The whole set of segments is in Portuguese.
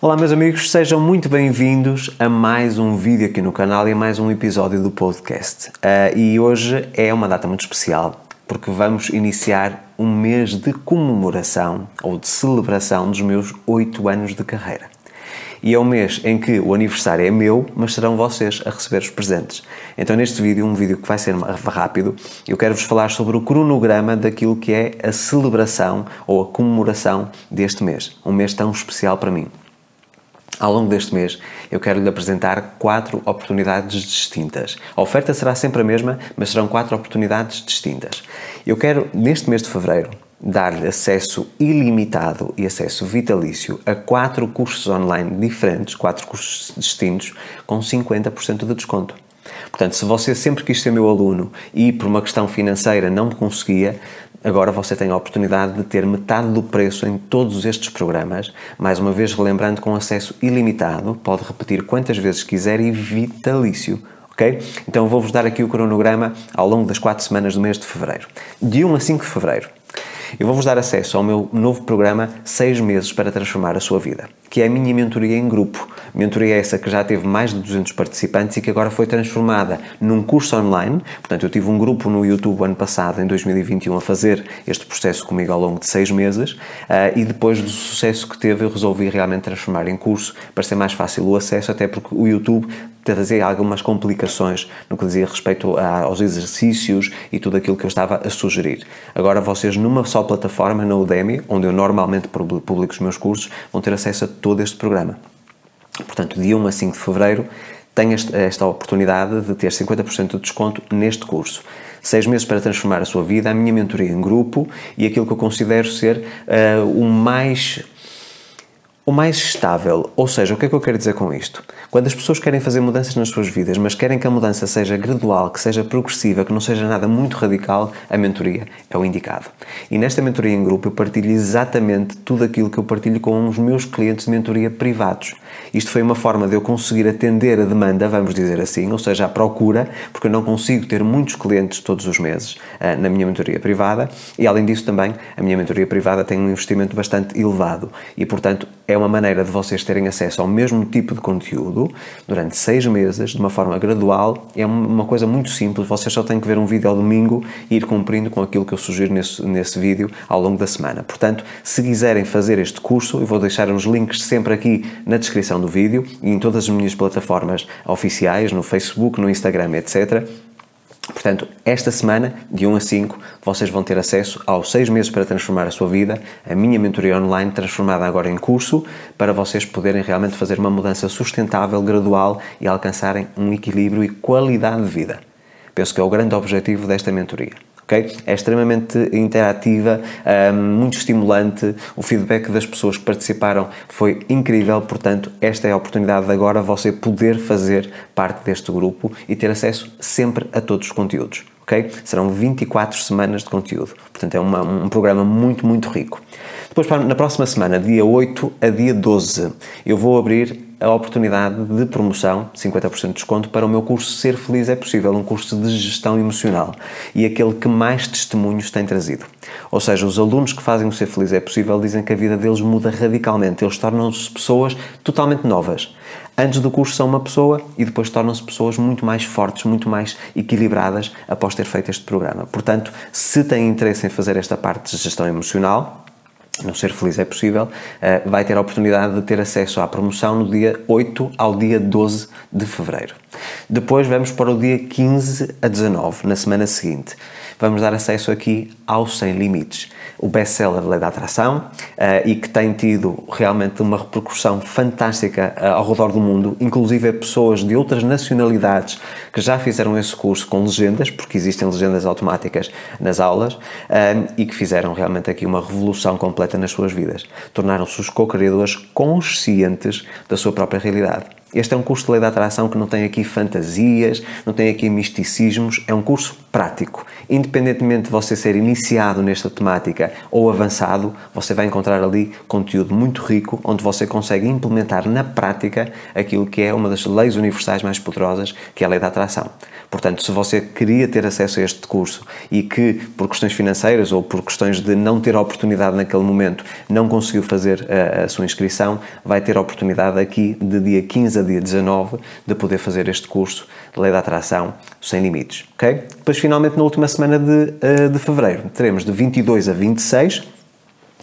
Olá meus amigos, sejam muito bem-vindos a mais um vídeo aqui no canal e a mais um episódio do podcast. Uh, e hoje é uma data muito especial porque vamos iniciar um mês de comemoração ou de celebração dos meus 8 anos de carreira. E é um mês em que o aniversário é meu, mas serão vocês a receber os presentes. Então, neste vídeo, um vídeo que vai ser rápido, eu quero-vos falar sobre o cronograma daquilo que é a celebração ou a comemoração deste mês. Um mês tão especial para mim. Ao longo deste mês, eu quero lhe apresentar quatro oportunidades distintas. A oferta será sempre a mesma, mas serão quatro oportunidades distintas. Eu quero, neste mês de fevereiro, dar-lhe acesso ilimitado e acesso vitalício a quatro cursos online diferentes, quatro cursos distintos, com 50% de desconto. Portanto, se você sempre quis ser meu aluno e por uma questão financeira não conseguia, Agora você tem a oportunidade de ter metade do preço em todos estes programas, mais uma vez relembrando com acesso ilimitado, pode repetir quantas vezes quiser e vitalício. ok? Então vou-vos dar aqui o cronograma ao longo das quatro semanas do mês de fevereiro. De 1 a 5 de fevereiro, eu vou-vos dar acesso ao meu novo programa 6 meses para transformar a sua vida, que é a minha mentoria em grupo. Mentoria essa que já teve mais de 200 participantes e que agora foi transformada num curso online. Portanto, eu tive um grupo no YouTube ano passado, em 2021, a fazer este processo comigo ao longo de 6 meses uh, e depois do sucesso que teve, eu resolvi realmente transformar em curso para ser mais fácil o acesso, até porque o YouTube trazer algumas complicações no que dizia respeito aos exercícios e tudo aquilo que eu estava a sugerir. Agora vocês numa só plataforma, na Udemy, onde eu normalmente publico os meus cursos, vão ter acesso a todo este programa. Portanto, de 1 a 5 de Fevereiro, tem esta oportunidade de ter 50% de desconto neste curso. Seis meses para transformar a sua vida, a minha mentoria em grupo e aquilo que eu considero ser uh, o mais o mais estável. Ou seja, o que é que eu quero dizer com isto? Quando as pessoas querem fazer mudanças nas suas vidas, mas querem que a mudança seja gradual, que seja progressiva, que não seja nada muito radical, a mentoria é o indicado. E nesta mentoria em grupo eu partilho exatamente tudo aquilo que eu partilho com os meus clientes de mentoria privados. Isto foi uma forma de eu conseguir atender a demanda, vamos dizer assim, ou seja, a procura, porque eu não consigo ter muitos clientes todos os meses uh, na minha mentoria privada e, além disso, também a minha mentoria privada tem um investimento bastante elevado e, portanto, é uma maneira de vocês terem acesso ao mesmo tipo de conteúdo durante seis meses, de uma forma gradual. É uma coisa muito simples, vocês só têm que ver um vídeo ao domingo e ir cumprindo com aquilo que eu sugiro nesse, nesse vídeo ao longo da semana. Portanto, se quiserem fazer este curso, eu vou deixar os links sempre aqui na descrição do vídeo e em todas as minhas plataformas oficiais, no Facebook, no Instagram, etc. Portanto, esta semana, de 1 a 5, vocês vão ter acesso aos 6 meses para transformar a sua vida, a minha mentoria online transformada agora em curso, para vocês poderem realmente fazer uma mudança sustentável, gradual e alcançarem um equilíbrio e qualidade de vida. Penso que é o grande objetivo desta mentoria. Okay? É extremamente interativa, muito estimulante. O feedback das pessoas que participaram foi incrível, portanto, esta é a oportunidade de agora você poder fazer parte deste grupo e ter acesso sempre a todos os conteúdos. Okay? Serão 24 semanas de conteúdo, portanto, é uma, um programa muito, muito rico. Depois, na próxima semana, dia 8 a dia 12, eu vou abrir a oportunidade de promoção, 50% de desconto, para o meu curso Ser Feliz é Possível, um curso de gestão emocional e aquele que mais testemunhos tem trazido. Ou seja, os alunos que fazem o Ser Feliz é Possível dizem que a vida deles muda radicalmente, eles tornam-se pessoas totalmente novas. Antes do curso são uma pessoa e depois tornam-se pessoas muito mais fortes, muito mais equilibradas após ter feito este programa. Portanto, se têm interesse em fazer esta parte de gestão emocional, não ser feliz é possível, eh, vai ter a oportunidade de ter acesso à promoção no dia 8 ao dia 12 de fevereiro. Depois vamos para o dia 15 a 19, na semana seguinte. Vamos dar acesso aqui ao Sem Limites, o best-seller Lei da Atração uh, e que tem tido realmente uma repercussão fantástica uh, ao redor do mundo, inclusive pessoas de outras nacionalidades que já fizeram esse curso com legendas, porque existem legendas automáticas nas aulas, uh, e que fizeram realmente aqui uma revolução completa nas suas vidas. Tornaram-se os co-criadores conscientes da sua própria realidade. Este é um curso de lei da atração que não tem aqui fantasias, não tem aqui misticismos, é um curso prático. Independentemente de você ser iniciado nesta temática ou avançado, você vai encontrar ali conteúdo muito rico onde você consegue implementar na prática aquilo que é uma das leis universais mais poderosas, que é a lei da atração. Portanto, se você queria ter acesso a este curso e que, por questões financeiras ou por questões de não ter oportunidade naquele momento, não conseguiu fazer a, a sua inscrição, vai ter a oportunidade aqui de dia 15 a dia 19 de poder fazer este curso de Lei da Atração sem limites, ok? Depois, finalmente, na última semana de, eh, de fevereiro, teremos de 22 a 26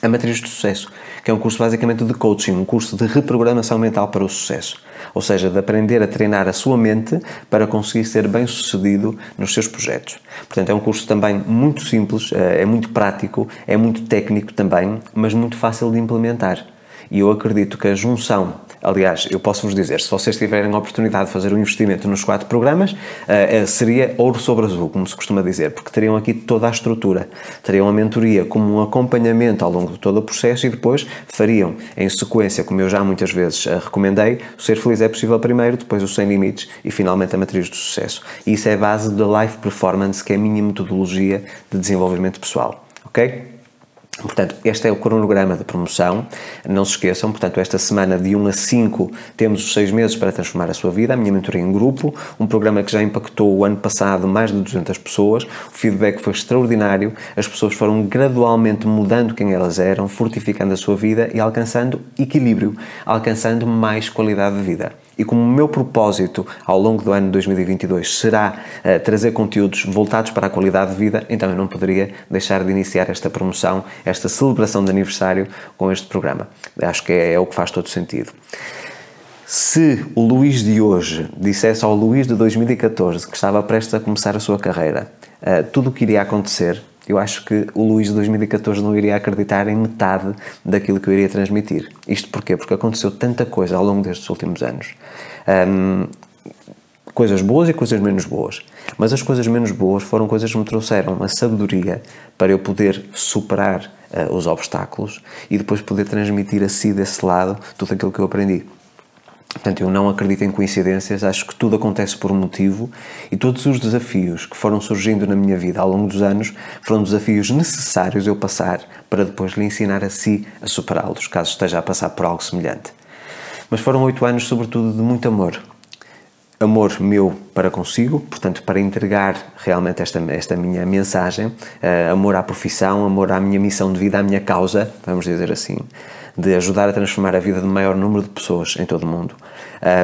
a Matriz do Sucesso, que é um curso basicamente de coaching, um curso de reprogramação mental para o sucesso. Ou seja, de aprender a treinar a sua mente para conseguir ser bem sucedido nos seus projetos. Portanto, é um curso também muito simples, eh, é muito prático, é muito técnico também, mas muito fácil de implementar. E eu acredito que a junção Aliás, eu posso vos dizer, se vocês tiverem a oportunidade de fazer um investimento nos quatro programas, uh, seria ouro sobre azul, como se costuma dizer, porque teriam aqui toda a estrutura. Teriam a mentoria como um acompanhamento ao longo de todo o processo e depois fariam em sequência, como eu já muitas vezes uh, recomendei, o Ser Feliz é Possível primeiro, depois o Sem Limites e finalmente a Matriz do Sucesso. E isso é a base da Life Performance, que é a minha metodologia de desenvolvimento pessoal. Ok? Portanto, este é o cronograma de promoção. Não se esqueçam, portanto, esta semana de 1 a 5 temos os 6 meses para transformar a sua vida, a minha mentoria em grupo, um programa que já impactou o ano passado mais de 200 pessoas, o feedback foi extraordinário, as pessoas foram gradualmente mudando quem elas eram, fortificando a sua vida e alcançando equilíbrio, alcançando mais qualidade de vida. E como o meu propósito ao longo do ano de 2022 será uh, trazer conteúdos voltados para a qualidade de vida, então eu não poderia deixar de iniciar esta promoção, esta celebração de aniversário com este programa. Acho que é, é o que faz todo sentido. Se o Luís de hoje dissesse ao Luís de 2014 que estava prestes a começar a sua carreira uh, tudo o que iria acontecer, eu acho que o Luís de 2014 não iria acreditar em metade daquilo que eu iria transmitir. Isto porquê? Porque aconteceu tanta coisa ao longo destes últimos anos. Um, coisas boas e coisas menos boas. Mas as coisas menos boas foram coisas que me trouxeram a sabedoria para eu poder superar uh, os obstáculos e depois poder transmitir a si desse lado tudo aquilo que eu aprendi. Portanto, eu não acredito em coincidências, acho que tudo acontece por um motivo e todos os desafios que foram surgindo na minha vida ao longo dos anos foram desafios necessários eu passar para depois lhe ensinar a si a superá-los, caso esteja a passar por algo semelhante. Mas foram oito anos, sobretudo, de muito amor. Amor meu para consigo, portanto, para entregar realmente esta, esta minha mensagem, uh, amor à profissão, amor à minha missão de vida, à minha causa, vamos dizer assim de ajudar a transformar a vida de maior número de pessoas em todo o mundo.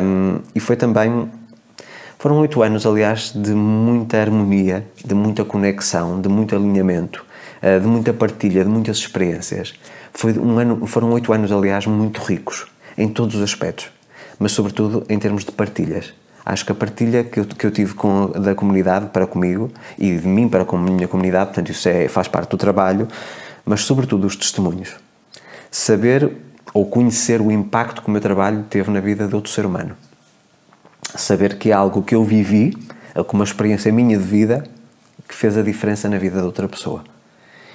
Um, e foi também. Foram oito anos, aliás, de muita harmonia, de muita conexão, de muito alinhamento, uh, de muita partilha, de muitas experiências. Foi um ano, foram oito anos, aliás, muito ricos, em todos os aspectos, mas sobretudo em termos de partilhas. Acho que a partilha que eu, que eu tive com, da comunidade para comigo e de mim para com a minha comunidade, portanto, isso é, faz parte do trabalho, mas sobretudo os testemunhos saber ou conhecer o impacto que o meu trabalho teve na vida de outro ser humano. Saber que é algo que eu vivi, como uma experiência minha de vida, que fez a diferença na vida de outra pessoa.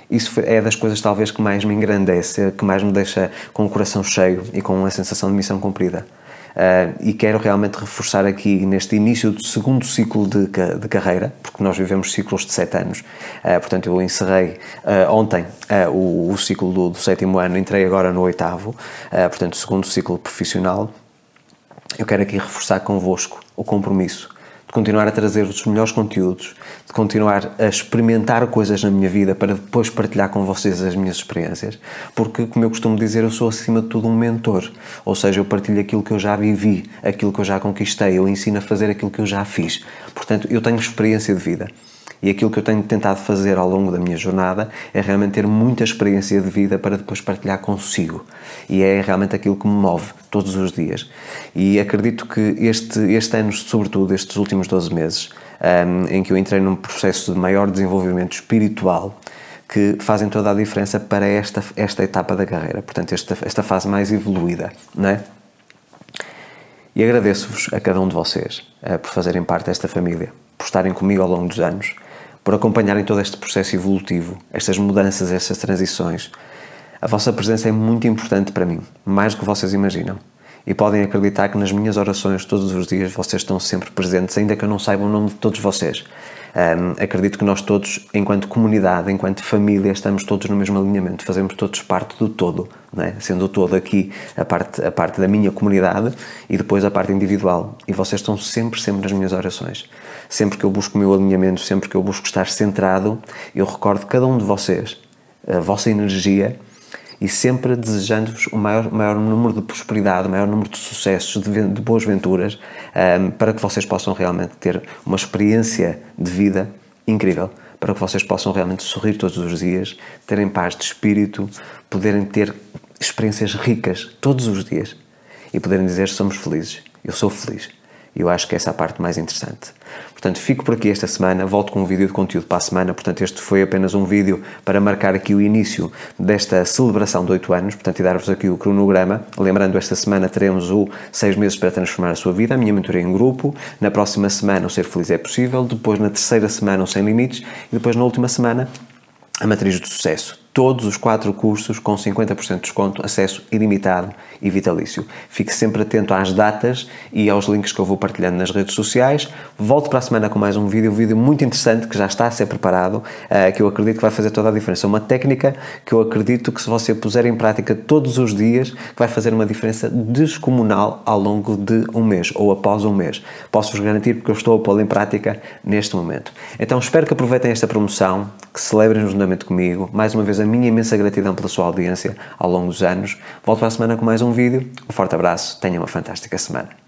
Isso é das coisas talvez que mais me engrandece, que mais me deixa com o coração cheio e com uma sensação de missão cumprida. Uh, e quero realmente reforçar aqui neste início do segundo ciclo de, de carreira, porque nós vivemos ciclos de sete anos. Uh, portanto, eu encerrei uh, ontem o, o, ciclo do, do, sétimo ano, entrei agora no oitavo, portanto, segundo ciclo profissional. Eu quero aqui reforçar convosco o compromisso de continuar a trazer os melhores conteúdos, de continuar a experimentar coisas na minha vida para depois partilhar com vocês as minhas experiências, porque, como eu costumo dizer, eu sou acima de tudo um mentor, ou seja, eu partilho aquilo que eu já vivi, aquilo que eu já conquistei, eu ensino a fazer aquilo que eu já fiz. Portanto, eu tenho experiência de vida. E aquilo que eu tenho tentado fazer ao longo da minha jornada é realmente ter muita experiência de vida para depois partilhar consigo. E é realmente aquilo que me move todos os dias. E acredito que este, este ano, sobretudo estes últimos 12 meses, um, em que eu entrei num processo de maior desenvolvimento espiritual, que fazem toda a diferença para esta, esta etapa da carreira, portanto, esta, esta fase mais evoluída, não é? E agradeço-vos a cada um de vocês uh, por fazerem parte desta família, por estarem comigo ao longo dos anos por acompanharem todo este processo evolutivo, estas mudanças, estas transições. A vossa presença é muito importante para mim, mais do que vocês imaginam. E podem acreditar que nas minhas orações todos os dias vocês estão sempre presentes, ainda que eu não saiba o nome de todos vocês. Um, acredito que nós todos, enquanto comunidade, enquanto família, estamos todos no mesmo alinhamento, fazemos todos parte do todo, é? sendo o todo aqui a parte, a parte da minha comunidade e depois a parte individual. E vocês estão sempre, sempre nas minhas orações. Sempre que eu busco o meu alinhamento, sempre que eu busco estar centrado, eu recordo cada um de vocês, a vossa energia e sempre desejando-vos o maior, maior número de prosperidade, o maior número de sucessos, de, de boas venturas, um, para que vocês possam realmente ter uma experiência de vida incrível, para que vocês possam realmente sorrir todos os dias, terem paz de espírito, poderem ter experiências ricas todos os dias e poderem dizer somos felizes, eu sou feliz. Eu acho que essa é a parte mais interessante. Portanto, fico por aqui esta semana, volto com um vídeo de conteúdo para a semana. Portanto, este foi apenas um vídeo para marcar aqui o início desta celebração de 8 anos, portanto, e dar-vos aqui o cronograma. Lembrando, esta semana teremos o 6 meses para transformar a sua vida, a minha mentoria em grupo. Na próxima semana, o Ser Feliz é Possível. Depois, na terceira semana, o Sem Limites. E depois, na última semana, a Matriz do Sucesso todos os quatro cursos com 50% de desconto, acesso ilimitado e vitalício. Fique sempre atento às datas e aos links que eu vou partilhando nas redes sociais. Volto para a semana com mais um vídeo, um vídeo muito interessante que já está a ser preparado, uh, que eu acredito que vai fazer toda a diferença. Uma técnica que eu acredito que se você puser em prática todos os dias, vai fazer uma diferença descomunal ao longo de um mês ou após um mês. Posso-vos garantir porque eu estou a pô-la em prática neste momento. Então espero que aproveitem esta promoção, que celebrem juntamente comigo. Mais uma vez a minha imensa gratidão pela sua audiência ao longo dos anos. Volto para a semana com mais um vídeo. Um forte abraço, tenha uma fantástica semana.